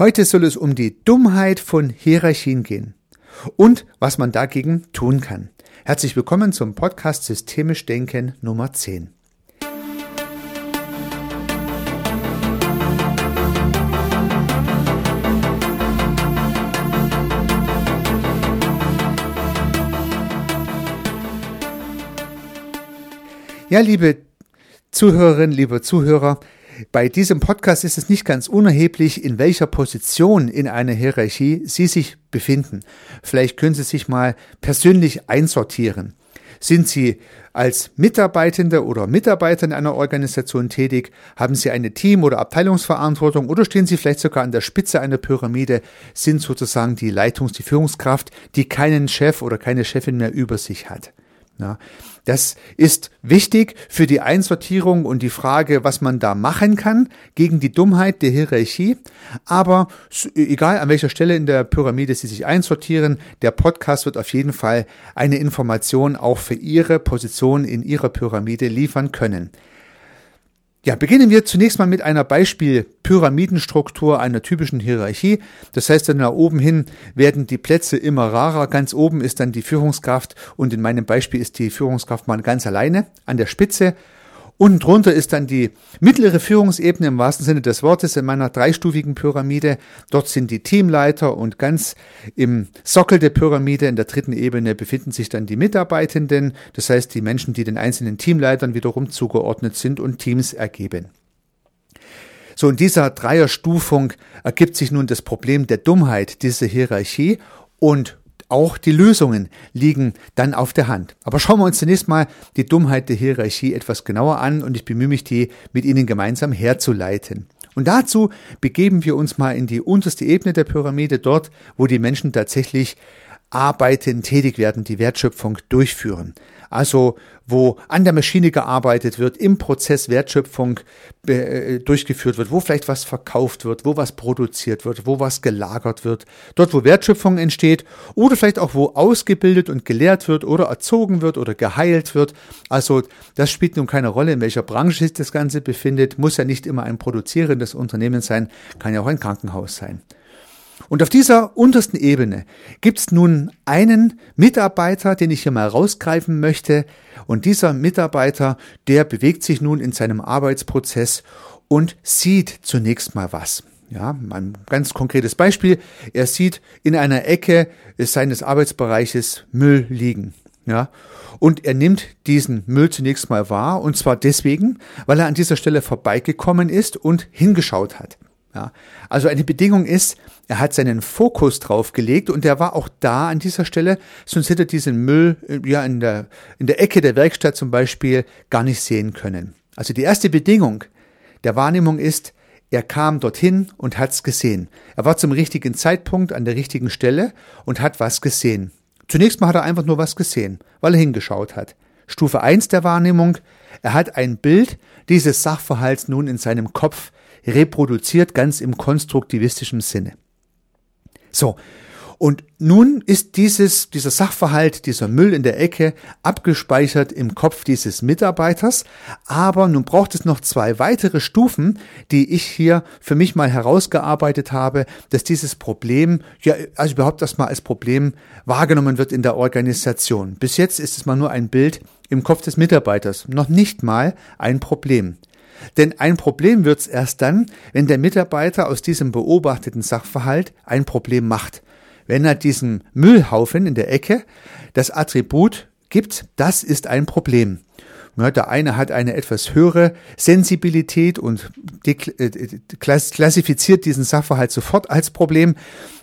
Heute soll es um die Dummheit von Hierarchien gehen und was man dagegen tun kann. Herzlich willkommen zum Podcast Systemisch Denken Nummer 10. Ja, liebe Zuhörerinnen, liebe Zuhörer, bei diesem Podcast ist es nicht ganz unerheblich, in welcher Position in einer Hierarchie Sie sich befinden. Vielleicht können Sie sich mal persönlich einsortieren. Sind Sie als Mitarbeitende oder Mitarbeiter in einer Organisation tätig? Haben Sie eine Team- oder Abteilungsverantwortung oder stehen Sie vielleicht sogar an der Spitze einer Pyramide, sind sozusagen die Leitungs-, die Führungskraft, die keinen Chef oder keine Chefin mehr über sich hat? Ja, das ist wichtig für die Einsortierung und die Frage, was man da machen kann gegen die Dummheit der Hierarchie. Aber egal an welcher Stelle in der Pyramide Sie sich einsortieren, der Podcast wird auf jeden Fall eine Information auch für Ihre Position in Ihrer Pyramide liefern können. Ja, beginnen wir zunächst mal mit einer Beispiel-Pyramidenstruktur einer typischen Hierarchie. Das heißt, dann nach oben hin werden die Plätze immer rarer. Ganz oben ist dann die Führungskraft und in meinem Beispiel ist die Führungskraft mal ganz alleine an der Spitze Unten drunter ist dann die mittlere Führungsebene im wahrsten Sinne des Wortes in meiner dreistufigen Pyramide. Dort sind die Teamleiter und ganz im Sockel der Pyramide in der dritten Ebene befinden sich dann die Mitarbeitenden, das heißt die Menschen, die den einzelnen Teamleitern wiederum zugeordnet sind und Teams ergeben. So in dieser Dreierstufung ergibt sich nun das Problem der Dummheit dieser Hierarchie und auch die Lösungen liegen dann auf der Hand. Aber schauen wir uns zunächst mal die Dummheit der Hierarchie etwas genauer an und ich bemühe mich, die mit Ihnen gemeinsam herzuleiten. Und dazu begeben wir uns mal in die unterste Ebene der Pyramide, dort, wo die Menschen tatsächlich arbeiten, tätig werden, die Wertschöpfung durchführen. Also wo an der Maschine gearbeitet wird, im Prozess Wertschöpfung äh, durchgeführt wird, wo vielleicht was verkauft wird, wo was produziert wird, wo was gelagert wird, dort wo Wertschöpfung entsteht oder vielleicht auch wo ausgebildet und gelehrt wird oder erzogen wird oder geheilt wird. Also das spielt nun keine Rolle, in welcher Branche sich das Ganze befindet, muss ja nicht immer ein produzierendes Unternehmen sein, kann ja auch ein Krankenhaus sein. Und auf dieser untersten Ebene gibt es nun einen Mitarbeiter, den ich hier mal rausgreifen möchte. Und dieser Mitarbeiter, der bewegt sich nun in seinem Arbeitsprozess und sieht zunächst mal was. Ja, ein ganz konkretes Beispiel. Er sieht in einer Ecke seines Arbeitsbereiches Müll liegen. Ja, und er nimmt diesen Müll zunächst mal wahr, und zwar deswegen, weil er an dieser Stelle vorbeigekommen ist und hingeschaut hat. Ja, also eine Bedingung ist, er hat seinen Fokus drauf gelegt und er war auch da an dieser Stelle, sonst hätte er diesen Müll äh, ja in der, in der Ecke der Werkstatt zum Beispiel gar nicht sehen können. Also die erste Bedingung der Wahrnehmung ist, er kam dorthin und hat's gesehen. Er war zum richtigen Zeitpunkt an der richtigen Stelle und hat was gesehen. Zunächst mal hat er einfach nur was gesehen, weil er hingeschaut hat. Stufe eins der Wahrnehmung, er hat ein Bild dieses Sachverhalts nun in seinem Kopf reproduziert, ganz im konstruktivistischen Sinne. So. Und nun ist dieses, dieser Sachverhalt, dieser Müll in der Ecke abgespeichert im Kopf dieses Mitarbeiters. Aber nun braucht es noch zwei weitere Stufen, die ich hier für mich mal herausgearbeitet habe, dass dieses Problem, ja, also überhaupt erstmal als Problem wahrgenommen wird in der Organisation. Bis jetzt ist es mal nur ein Bild im Kopf des Mitarbeiters, noch nicht mal ein Problem. Denn ein Problem wird's erst dann, wenn der Mitarbeiter aus diesem beobachteten Sachverhalt ein Problem macht. Wenn er diesen Müllhaufen in der Ecke das Attribut gibt, das ist ein Problem. der eine hat eine etwas höhere Sensibilität und äh, klassifiziert diesen Sachverhalt sofort als Problem.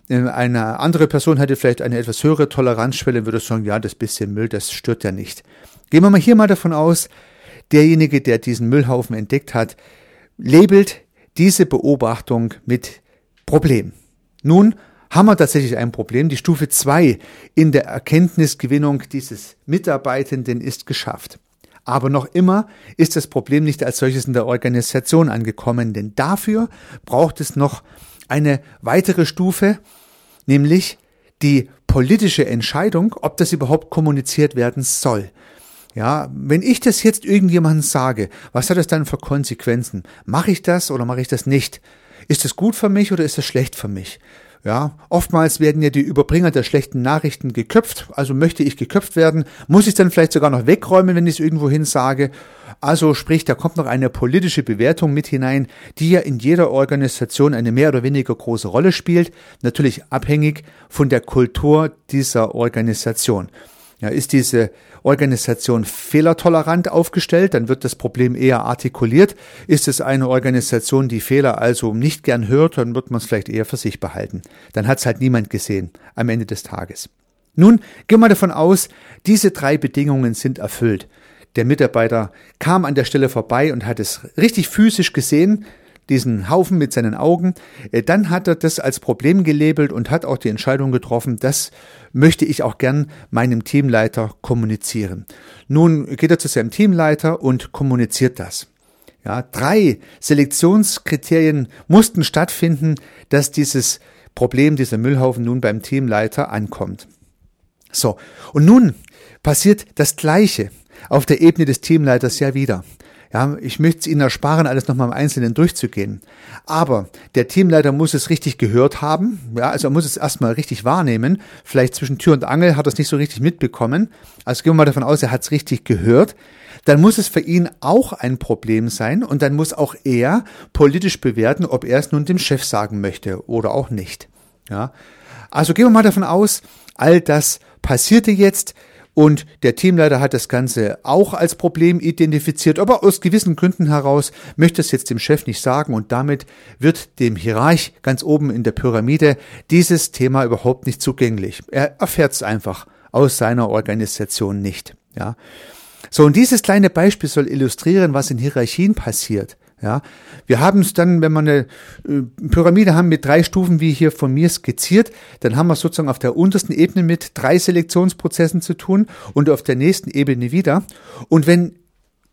Eine andere Person hätte vielleicht eine etwas höhere Toleranzschwelle und würde sagen, ja, das bisschen Müll, das stört ja nicht. Gehen wir mal hier mal davon aus, derjenige, der diesen Müllhaufen entdeckt hat, labelt diese Beobachtung mit Problem. Nun haben wir tatsächlich ein Problem. Die Stufe zwei in der Erkenntnisgewinnung dieses Mitarbeitenden ist geschafft. Aber noch immer ist das Problem nicht als solches in der Organisation angekommen, denn dafür braucht es noch eine weitere Stufe, nämlich die politische Entscheidung, ob das überhaupt kommuniziert werden soll. Ja, wenn ich das jetzt irgendjemandem sage, was hat das dann für Konsequenzen? Mache ich das oder mache ich das nicht? Ist es gut für mich oder ist es schlecht für mich? Ja, oftmals werden ja die Überbringer der schlechten Nachrichten geköpft. Also möchte ich geköpft werden, muss ich dann vielleicht sogar noch wegräumen, wenn ich es irgendwo hin sage. Also sprich, da kommt noch eine politische Bewertung mit hinein, die ja in jeder Organisation eine mehr oder weniger große Rolle spielt. Natürlich abhängig von der Kultur dieser Organisation. Ja, ist diese Organisation fehlertolerant aufgestellt, dann wird das Problem eher artikuliert. Ist es eine Organisation, die Fehler also nicht gern hört, dann wird man es vielleicht eher für sich behalten. Dann hat es halt niemand gesehen am Ende des Tages. Nun, gehen wir davon aus, diese drei Bedingungen sind erfüllt. Der Mitarbeiter kam an der Stelle vorbei und hat es richtig physisch gesehen, diesen Haufen mit seinen Augen, äh, dann hat er das als Problem gelabelt und hat auch die Entscheidung getroffen, das möchte ich auch gern meinem Teamleiter kommunizieren. Nun geht er zu seinem Teamleiter und kommuniziert das. Ja, drei Selektionskriterien mussten stattfinden, dass dieses Problem, dieser Müllhaufen nun beim Teamleiter ankommt. So. Und nun passiert das Gleiche auf der Ebene des Teamleiters ja wieder. Ja, ich möchte es Ihnen ersparen, alles nochmal im Einzelnen durchzugehen. Aber der Teamleiter muss es richtig gehört haben. Ja, also er muss es erstmal richtig wahrnehmen. Vielleicht zwischen Tür und Angel hat er es nicht so richtig mitbekommen. Also gehen wir mal davon aus, er hat es richtig gehört. Dann muss es für ihn auch ein Problem sein und dann muss auch er politisch bewerten, ob er es nun dem Chef sagen möchte oder auch nicht. Ja, also gehen wir mal davon aus, all das passierte jetzt. Und der Teamleiter hat das Ganze auch als Problem identifiziert, aber aus gewissen Gründen heraus möchte es jetzt dem Chef nicht sagen und damit wird dem Hierarch ganz oben in der Pyramide dieses Thema überhaupt nicht zugänglich. Er erfährt es einfach aus seiner Organisation nicht. Ja. So, und dieses kleine Beispiel soll illustrieren, was in Hierarchien passiert. Ja, wir haben es dann, wenn wir eine äh, Pyramide haben mit drei Stufen, wie hier von mir skizziert, dann haben wir sozusagen auf der untersten Ebene mit drei Selektionsprozessen zu tun und auf der nächsten Ebene wieder. Und wenn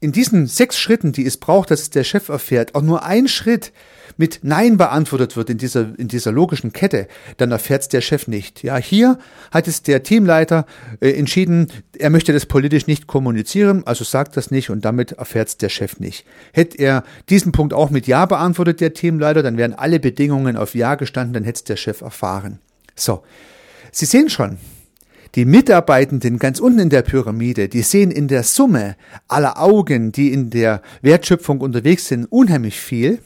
in diesen sechs Schritten, die es braucht, dass es der Chef erfährt, auch nur ein Schritt mit Nein beantwortet wird in dieser, in dieser logischen Kette, dann erfährt es der Chef nicht. Ja, hier hat es der Teamleiter äh, entschieden, er möchte das politisch nicht kommunizieren, also sagt das nicht und damit erfährt es der Chef nicht. Hätte er diesen Punkt auch mit Ja beantwortet, der Teamleiter, dann wären alle Bedingungen auf Ja gestanden, dann hätte es der Chef erfahren. So. Sie sehen schon, die Mitarbeitenden ganz unten in der Pyramide, die sehen in der Summe aller Augen, die in der Wertschöpfung unterwegs sind, unheimlich viel.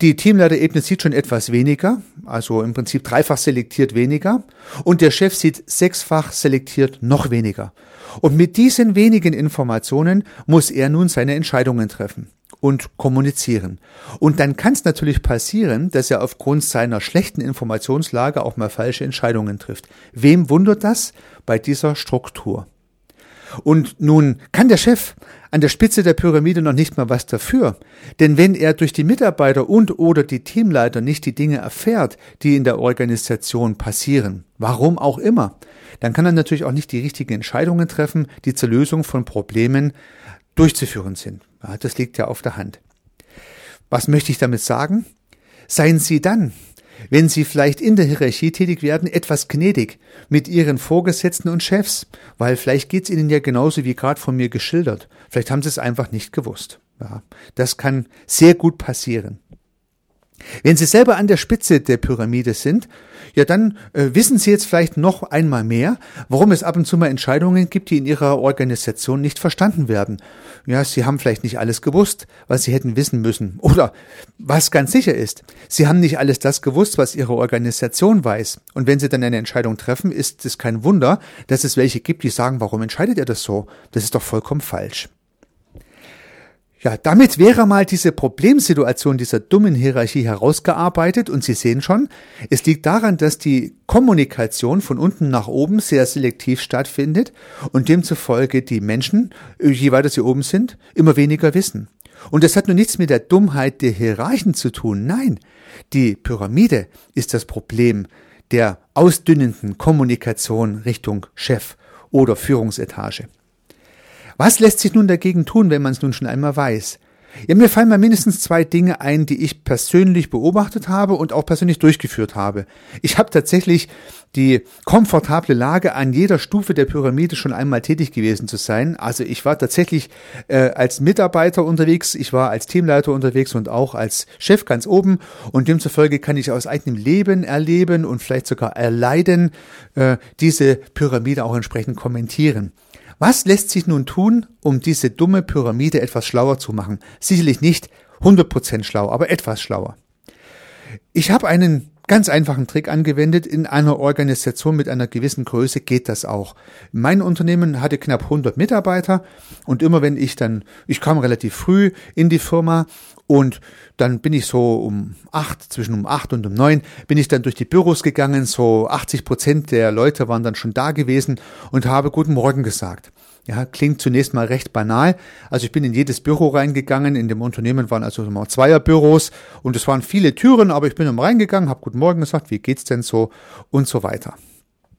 Die Teamleiterebene sieht schon etwas weniger, also im Prinzip dreifach selektiert weniger. Und der Chef sieht sechsfach selektiert noch weniger. Und mit diesen wenigen Informationen muss er nun seine Entscheidungen treffen und kommunizieren. Und dann kann es natürlich passieren, dass er aufgrund seiner schlechten Informationslage auch mal falsche Entscheidungen trifft. Wem wundert das bei dieser Struktur? Und nun kann der Chef an der Spitze der Pyramide noch nicht mal was dafür. Denn wenn er durch die Mitarbeiter und oder die Teamleiter nicht die Dinge erfährt, die in der Organisation passieren, warum auch immer, dann kann er natürlich auch nicht die richtigen Entscheidungen treffen, die zur Lösung von Problemen durchzuführen sind. Ja, das liegt ja auf der Hand. Was möchte ich damit sagen? Seien Sie dann wenn Sie vielleicht in der Hierarchie tätig werden, etwas gnädig mit Ihren Vorgesetzten und Chefs, weil vielleicht geht's Ihnen ja genauso wie gerade von mir geschildert. Vielleicht haben Sie es einfach nicht gewusst. Ja, das kann sehr gut passieren. Wenn Sie selber an der Spitze der Pyramide sind, ja, dann äh, wissen Sie jetzt vielleicht noch einmal mehr, warum es ab und zu mal Entscheidungen gibt, die in Ihrer Organisation nicht verstanden werden. Ja, Sie haben vielleicht nicht alles gewusst, was Sie hätten wissen müssen. Oder was ganz sicher ist, Sie haben nicht alles das gewusst, was Ihre Organisation weiß. Und wenn Sie dann eine Entscheidung treffen, ist es kein Wunder, dass es welche gibt, die sagen, warum entscheidet er das so? Das ist doch vollkommen falsch. Ja, damit wäre mal diese Problemsituation dieser dummen Hierarchie herausgearbeitet und Sie sehen schon, es liegt daran, dass die Kommunikation von unten nach oben sehr selektiv stattfindet und demzufolge die Menschen, je weiter sie oben sind, immer weniger wissen. Und das hat nur nichts mit der Dummheit der Hierarchen zu tun. Nein, die Pyramide ist das Problem der ausdünnenden Kommunikation Richtung Chef oder Führungsetage. Was lässt sich nun dagegen tun, wenn man es nun schon einmal weiß? Ja, mir fallen mal mindestens zwei Dinge ein, die ich persönlich beobachtet habe und auch persönlich durchgeführt habe. Ich habe tatsächlich die komfortable Lage, an jeder Stufe der Pyramide schon einmal tätig gewesen zu sein. Also ich war tatsächlich äh, als Mitarbeiter unterwegs, ich war als Teamleiter unterwegs und auch als Chef ganz oben. Und demzufolge kann ich aus eigenem Leben erleben und vielleicht sogar erleiden, äh, diese Pyramide auch entsprechend kommentieren. Was lässt sich nun tun, um diese dumme Pyramide etwas schlauer zu machen? Sicherlich nicht 100% schlau, aber etwas schlauer. Ich habe einen ganz einfachen Trick angewendet. In einer Organisation mit einer gewissen Größe geht das auch. Mein Unternehmen hatte knapp 100 Mitarbeiter und immer wenn ich dann, ich kam relativ früh in die Firma und dann bin ich so um acht, zwischen um acht und um neun, bin ich dann durch die Büros gegangen. So 80 Prozent der Leute waren dann schon da gewesen und habe Guten Morgen gesagt. Ja, klingt zunächst mal recht banal. Also ich bin in jedes Büro reingegangen. In dem Unternehmen waren also immer Zweierbüros und es waren viele Türen, aber ich bin immer reingegangen, habe Guten Morgen gesagt, wie geht's denn so und so weiter.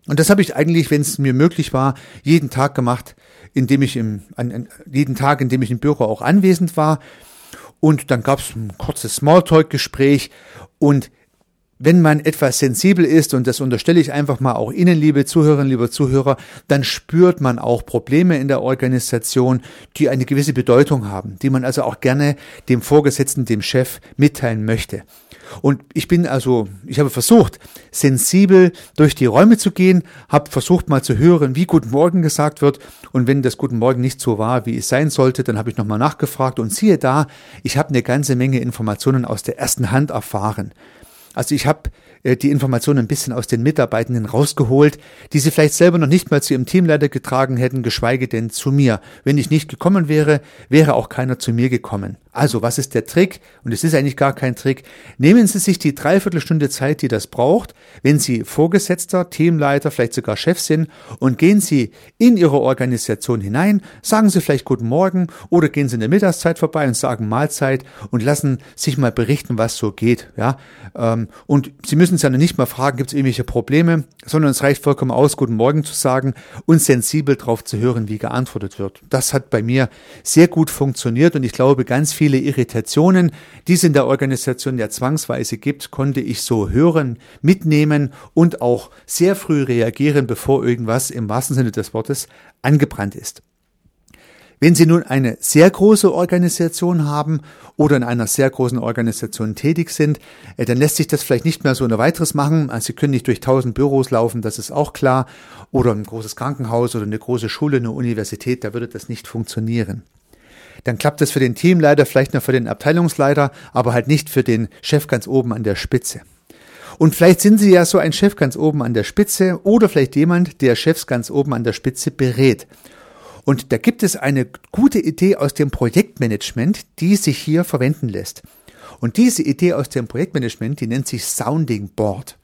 Und das habe ich eigentlich, wenn es mir möglich war, jeden Tag gemacht, indem ich im, an, an, jeden Tag, in dem ich im Büro auch anwesend war. Und dann gab es ein kurzes Smalltalk-Gespräch und wenn man etwas sensibel ist, und das unterstelle ich einfach mal auch Ihnen, liebe Zuhörerinnen, liebe Zuhörer, dann spürt man auch Probleme in der Organisation, die eine gewisse Bedeutung haben, die man also auch gerne dem Vorgesetzten, dem Chef mitteilen möchte. Und ich bin also, ich habe versucht, sensibel durch die Räume zu gehen, habe versucht mal zu hören, wie Guten Morgen gesagt wird. Und wenn das Guten Morgen nicht so war, wie es sein sollte, dann habe ich nochmal nachgefragt und siehe da, ich habe eine ganze Menge Informationen aus der ersten Hand erfahren. Also ich habe äh, die Informationen ein bisschen aus den Mitarbeitenden rausgeholt, die sie vielleicht selber noch nicht mal zu ihrem Teamleiter getragen hätten, geschweige denn zu mir. Wenn ich nicht gekommen wäre, wäre auch keiner zu mir gekommen. Also, was ist der Trick? Und es ist eigentlich gar kein Trick. Nehmen Sie sich die Dreiviertelstunde Zeit, die das braucht, wenn Sie Vorgesetzter, Teamleiter, vielleicht sogar Chef sind und gehen Sie in Ihre Organisation hinein, sagen Sie vielleicht Guten Morgen oder gehen Sie in der Mittagszeit vorbei und sagen Mahlzeit und lassen sich mal berichten, was so geht. Ja, ähm, und Sie müssen Sie ja nicht mal fragen, gibt es irgendwelche Probleme, sondern es reicht vollkommen aus, Guten Morgen zu sagen und sensibel darauf zu hören, wie geantwortet wird. Das hat bei mir sehr gut funktioniert und ich glaube, ganz viele Irritationen, die es in der Organisation ja zwangsweise gibt, konnte ich so hören, mitnehmen und auch sehr früh reagieren, bevor irgendwas im wahrsten Sinne des Wortes angebrannt ist. Wenn Sie nun eine sehr große Organisation haben oder in einer sehr großen Organisation tätig sind, äh, dann lässt sich das vielleicht nicht mehr so ohne weiteres machen. Also Sie können nicht durch tausend Büros laufen, das ist auch klar. Oder ein großes Krankenhaus oder eine große Schule, eine Universität, da würde das nicht funktionieren. Dann klappt das für den Teamleiter, vielleicht noch für den Abteilungsleiter, aber halt nicht für den Chef ganz oben an der Spitze. Und vielleicht sind Sie ja so ein Chef ganz oben an der Spitze oder vielleicht jemand, der Chefs ganz oben an der Spitze berät. Und da gibt es eine gute Idee aus dem Projektmanagement, die sich hier verwenden lässt. Und diese Idee aus dem Projektmanagement, die nennt sich Sounding Board.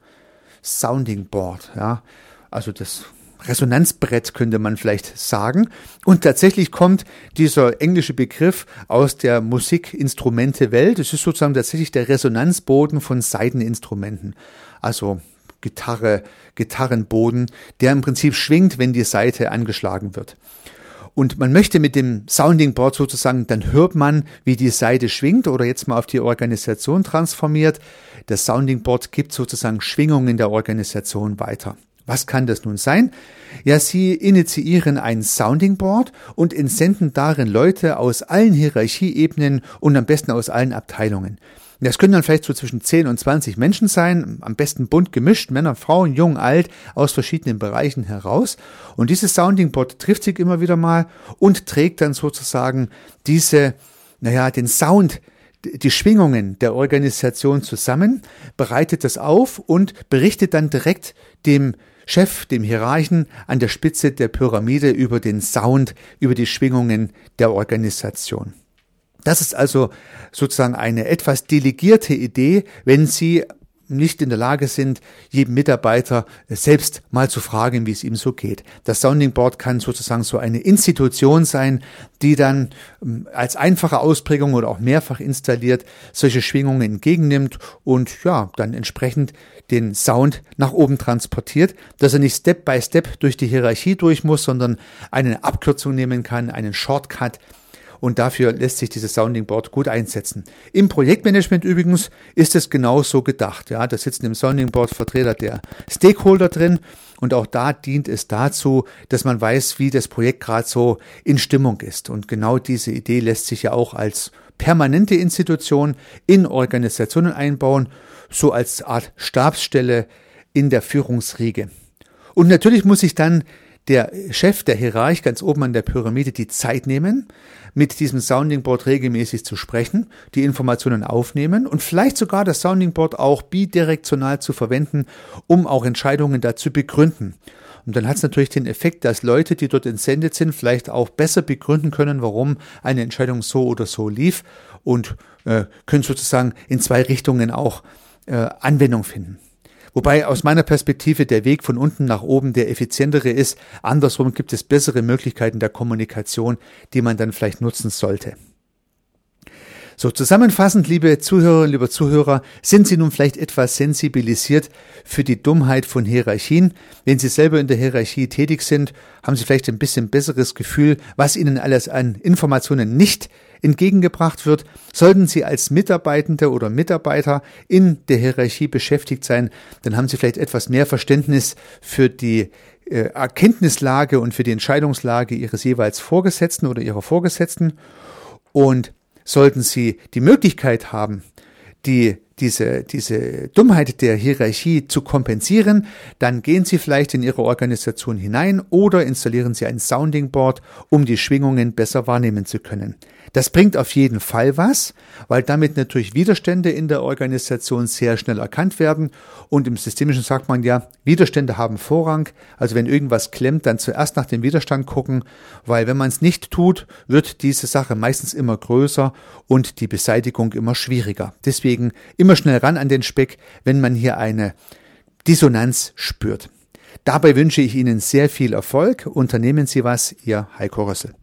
Sounding Board, ja. Also das Resonanzbrett könnte man vielleicht sagen. Und tatsächlich kommt dieser englische Begriff aus der Musikinstrumente-Welt. Es ist sozusagen tatsächlich der Resonanzboden von Saiteninstrumenten. Also Gitarre, Gitarrenboden, der im Prinzip schwingt, wenn die Saite angeschlagen wird. Und man möchte mit dem Sounding Board sozusagen, dann hört man, wie die Seite schwingt oder jetzt mal auf die Organisation transformiert. Das Sounding Board gibt sozusagen Schwingungen der Organisation weiter. Was kann das nun sein? Ja, Sie initiieren ein Sounding Board und entsenden darin Leute aus allen Hierarchieebenen und am besten aus allen Abteilungen. Das können dann vielleicht so zwischen 10 und 20 Menschen sein, am besten bunt gemischt, Männer, Frauen, jung, alt, aus verschiedenen Bereichen heraus. Und dieses Sounding Board trifft sich immer wieder mal und trägt dann sozusagen diese, naja, den Sound, die Schwingungen der Organisation zusammen, bereitet das auf und berichtet dann direkt dem Chef, dem Hierarchen an der Spitze der Pyramide über den Sound, über die Schwingungen der Organisation. Das ist also sozusagen eine etwas delegierte Idee, wenn Sie nicht in der Lage sind, jedem Mitarbeiter selbst mal zu fragen, wie es ihm so geht. Das Sounding Board kann sozusagen so eine Institution sein, die dann ähm, als einfache Ausprägung oder auch mehrfach installiert solche Schwingungen entgegennimmt und ja, dann entsprechend den Sound nach oben transportiert, dass er nicht Step by Step durch die Hierarchie durch muss, sondern eine Abkürzung nehmen kann, einen Shortcut, und dafür lässt sich dieses Sounding Board gut einsetzen. Im Projektmanagement übrigens ist es genauso gedacht. Ja, da sitzen im Sounding Board Vertreter der Stakeholder drin und auch da dient es dazu, dass man weiß, wie das Projekt gerade so in Stimmung ist. Und genau diese Idee lässt sich ja auch als permanente Institution in Organisationen einbauen, so als Art Stabsstelle in der Führungsriege. Und natürlich muss sich dann der Chef, der Hierarch ganz oben an der Pyramide die Zeit nehmen, mit diesem Sounding Board regelmäßig zu sprechen, die Informationen aufnehmen und vielleicht sogar das Sounding Board auch bidirektional zu verwenden, um auch Entscheidungen dazu begründen. Und dann hat es natürlich den Effekt, dass Leute, die dort entsendet sind, vielleicht auch besser begründen können, warum eine Entscheidung so oder so lief und äh, können sozusagen in zwei Richtungen auch äh, Anwendung finden. Wobei aus meiner Perspektive der Weg von unten nach oben der effizientere ist. Andersrum gibt es bessere Möglichkeiten der Kommunikation, die man dann vielleicht nutzen sollte. So zusammenfassend, liebe Zuhörerinnen, liebe Zuhörer, sind Sie nun vielleicht etwas sensibilisiert für die Dummheit von Hierarchien? Wenn Sie selber in der Hierarchie tätig sind, haben Sie vielleicht ein bisschen besseres Gefühl, was Ihnen alles an Informationen nicht entgegengebracht wird. Sollten Sie als Mitarbeitende oder Mitarbeiter in der Hierarchie beschäftigt sein, dann haben Sie vielleicht etwas mehr Verständnis für die äh, Erkenntnislage und für die Entscheidungslage Ihres jeweils Vorgesetzten oder Ihrer Vorgesetzten. Und sollten Sie die Möglichkeit haben, die, diese, diese Dummheit der Hierarchie zu kompensieren, dann gehen Sie vielleicht in Ihre Organisation hinein oder installieren Sie ein Sounding Board, um die Schwingungen besser wahrnehmen zu können. Das bringt auf jeden Fall was, weil damit natürlich Widerstände in der Organisation sehr schnell erkannt werden. Und im Systemischen sagt man ja, Widerstände haben Vorrang. Also wenn irgendwas klemmt, dann zuerst nach dem Widerstand gucken, weil wenn man es nicht tut, wird diese Sache meistens immer größer und die Beseitigung immer schwieriger. Deswegen immer schnell ran an den Speck, wenn man hier eine Dissonanz spürt. Dabei wünsche ich Ihnen sehr viel Erfolg. Unternehmen Sie was, Ihr Heiko Rössel.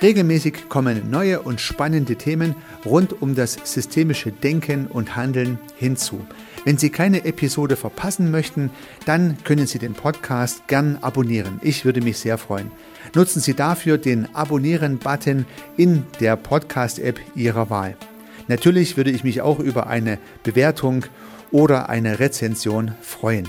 Regelmäßig kommen neue und spannende Themen rund um das systemische Denken und Handeln hinzu. Wenn Sie keine Episode verpassen möchten, dann können Sie den Podcast gern abonnieren. Ich würde mich sehr freuen. Nutzen Sie dafür den Abonnieren-Button in der Podcast-App Ihrer Wahl. Natürlich würde ich mich auch über eine Bewertung oder eine Rezension freuen.